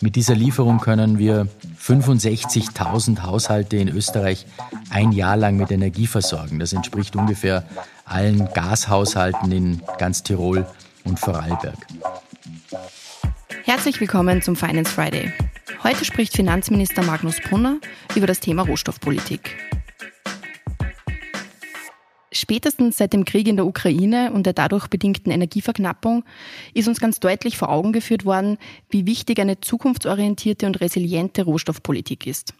Mit dieser Lieferung können wir 65.000 Haushalte in Österreich ein Jahr lang mit Energie versorgen. Das entspricht ungefähr allen Gashaushalten in ganz Tirol und Vorarlberg. Herzlich willkommen zum Finance Friday. Heute spricht Finanzminister Magnus Brunner über das Thema Rohstoffpolitik. Spätestens seit dem Krieg in der Ukraine und der dadurch bedingten Energieverknappung ist uns ganz deutlich vor Augen geführt worden, wie wichtig eine zukunftsorientierte und resiliente Rohstoffpolitik ist.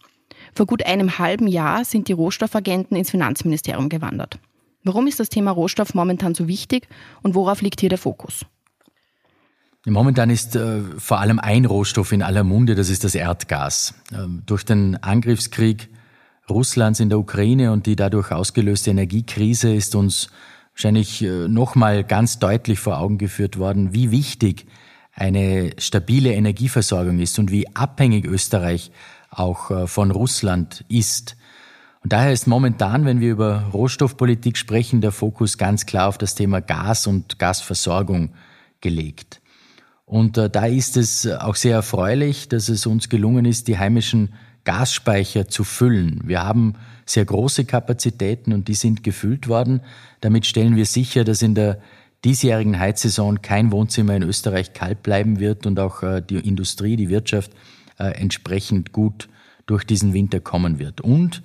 Vor gut einem halben Jahr sind die Rohstoffagenten ins Finanzministerium gewandert. Warum ist das Thema Rohstoff momentan so wichtig und worauf liegt hier der Fokus? Momentan ist äh, vor allem ein Rohstoff in aller Munde, das ist das Erdgas. Ähm, durch den Angriffskrieg Russlands in der Ukraine und die dadurch ausgelöste Energiekrise ist uns wahrscheinlich äh, nochmal ganz deutlich vor Augen geführt worden, wie wichtig eine stabile Energieversorgung ist und wie abhängig Österreich auch äh, von Russland ist. Und daher ist momentan, wenn wir über Rohstoffpolitik sprechen, der Fokus ganz klar auf das Thema Gas und Gasversorgung gelegt. Und äh, da ist es auch sehr erfreulich, dass es uns gelungen ist, die heimischen Gasspeicher zu füllen. Wir haben sehr große Kapazitäten und die sind gefüllt worden. Damit stellen wir sicher, dass in der diesjährigen Heizsaison kein Wohnzimmer in Österreich kalt bleiben wird und auch äh, die Industrie, die Wirtschaft äh, entsprechend gut durch diesen Winter kommen wird. Und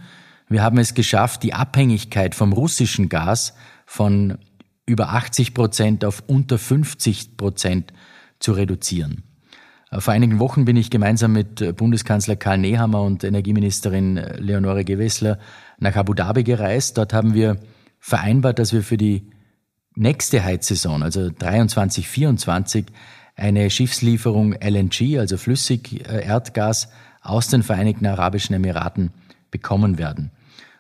wir haben es geschafft, die Abhängigkeit vom russischen Gas von über 80 Prozent auf unter 50 Prozent zu reduzieren. Äh, vor einigen Wochen bin ich gemeinsam mit äh, Bundeskanzler Karl Nehammer und Energieministerin äh, Leonore Gewessler nach Abu Dhabi gereist. Dort haben wir vereinbart, dass wir für die nächste Heizsaison, also 23, 24, eine Schiffslieferung LNG, also Flüssigerdgas, aus den Vereinigten Arabischen Emiraten bekommen werden.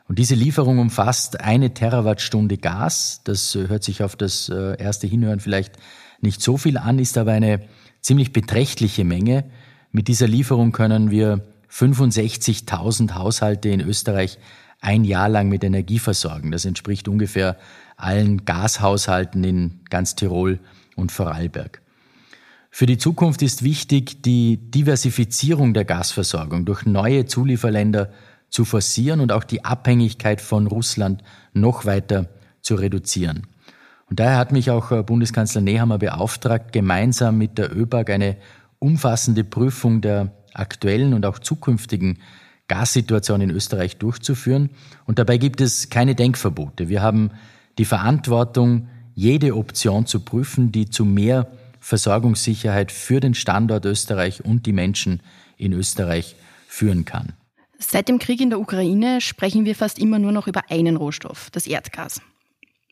Und diese Lieferung umfasst eine Terawattstunde Gas. Das hört sich auf das erste Hinhören vielleicht nicht so viel an, ist aber eine ziemlich beträchtliche Menge. Mit dieser Lieferung können wir 65.000 Haushalte in Österreich ein Jahr lang mit Energie versorgen. Das entspricht ungefähr allen Gashaushalten in ganz Tirol und Vorarlberg. Für die Zukunft ist wichtig, die Diversifizierung der Gasversorgung durch neue Zulieferländer zu forcieren und auch die Abhängigkeit von Russland noch weiter zu reduzieren. Und daher hat mich auch äh, Bundeskanzler Nehammer beauftragt, gemeinsam mit der ÖBAG eine umfassende Prüfung der aktuellen und auch zukünftigen Gassituation in Österreich durchzuführen. Und dabei gibt es keine Denkverbote. Wir haben die Verantwortung, jede Option zu prüfen, die zu mehr Versorgungssicherheit für den Standort Österreich und die Menschen in Österreich führen kann. Seit dem Krieg in der Ukraine sprechen wir fast immer nur noch über einen Rohstoff, das Erdgas.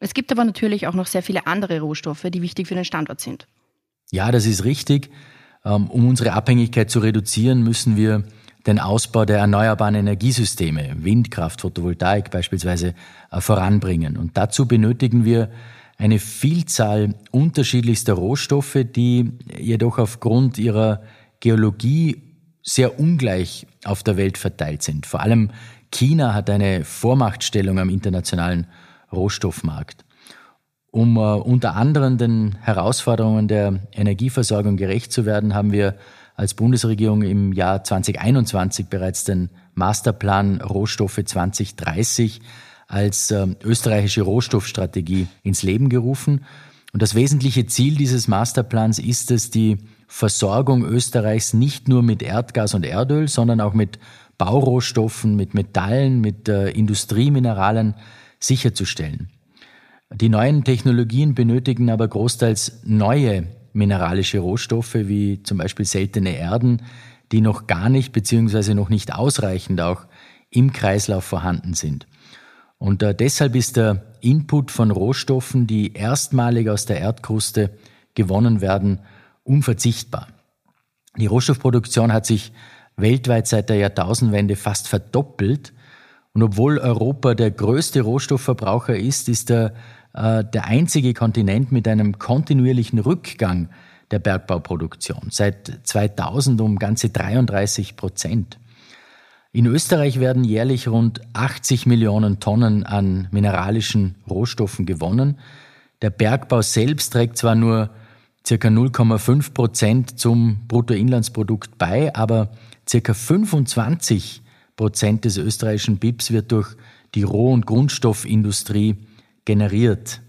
Es gibt aber natürlich auch noch sehr viele andere Rohstoffe, die wichtig für den Standort sind. Ja, das ist richtig. Ähm, um unsere Abhängigkeit zu reduzieren, müssen wir den Ausbau der erneuerbaren Energiesysteme, Windkraft, Photovoltaik beispielsweise, äh, voranbringen. Und dazu benötigen wir eine Vielzahl unterschiedlichster Rohstoffe, die jedoch aufgrund ihrer Geologie sehr ungleich auf der Welt verteilt sind. Vor allem China hat eine Vormachtstellung am internationalen Rohstoffmarkt. Um äh, unter anderem den Herausforderungen der Energieversorgung gerecht zu werden, haben wir als Bundesregierung im Jahr 2021 bereits den Masterplan Rohstoffe 2030 als äh, österreichische Rohstoffstrategie ins Leben gerufen. Und das wesentliche Ziel dieses Masterplans ist es, die Versorgung Österreichs nicht nur mit Erdgas und Erdöl, sondern auch mit Baurohstoffen, mit Metallen, mit äh, Industriemineralen sicherzustellen. Die neuen Technologien benötigen aber großteils neue mineralische Rohstoffe, wie zum Beispiel seltene Erden, die noch gar nicht beziehungsweise noch nicht ausreichend auch im Kreislauf vorhanden sind. Und äh, deshalb ist der Input von Rohstoffen, die erstmalig aus der Erdkruste gewonnen werden, unverzichtbar. Die Rohstoffproduktion hat sich weltweit seit der Jahrtausendwende fast verdoppelt und obwohl Europa der größte Rohstoffverbraucher ist, ist er äh, der einzige Kontinent mit einem kontinuierlichen Rückgang der Bergbauproduktion. Seit 2000 um ganze 33 Prozent. In Österreich werden jährlich rund 80 Millionen Tonnen an mineralischen Rohstoffen gewonnen. Der Bergbau selbst trägt zwar nur circa 0,5 Prozent zum Bruttoinlandsprodukt bei, aber circa 25 Prozent des österreichischen BIPs wird durch die Roh- und Grundstoffindustrie generiert.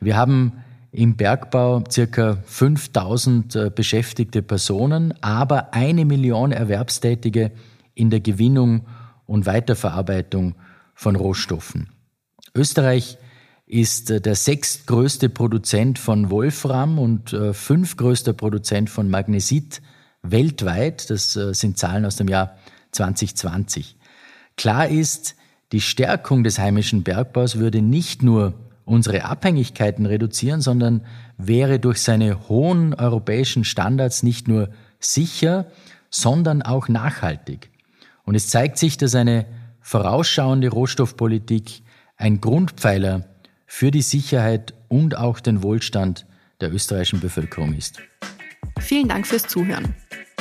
Wir haben im Bergbau circa 5000 äh, beschäftigte Personen, aber eine Million Erwerbstätige in der Gewinnung und Weiterverarbeitung von Rohstoffen. Österreich ist äh, der sechstgrößte Produzent von Wolfram und äh, fünfgrößter Produzent von Magnesit weltweit. Das sind Zahlen aus dem Jahr 2020. Klar ist, die Stärkung des heimischen Bergbaus würde nicht nur unsere Abhängigkeiten reduzieren, sondern wäre durch seine hohen europäischen Standards nicht nur sicher, sondern auch nachhaltig. Und es zeigt sich, dass eine vorausschauende Rohstoffpolitik ein Grundpfeiler für die Sicherheit und auch den Wohlstand der österreichischen Bevölkerung ist. Vielen Dank fürs Zuhören.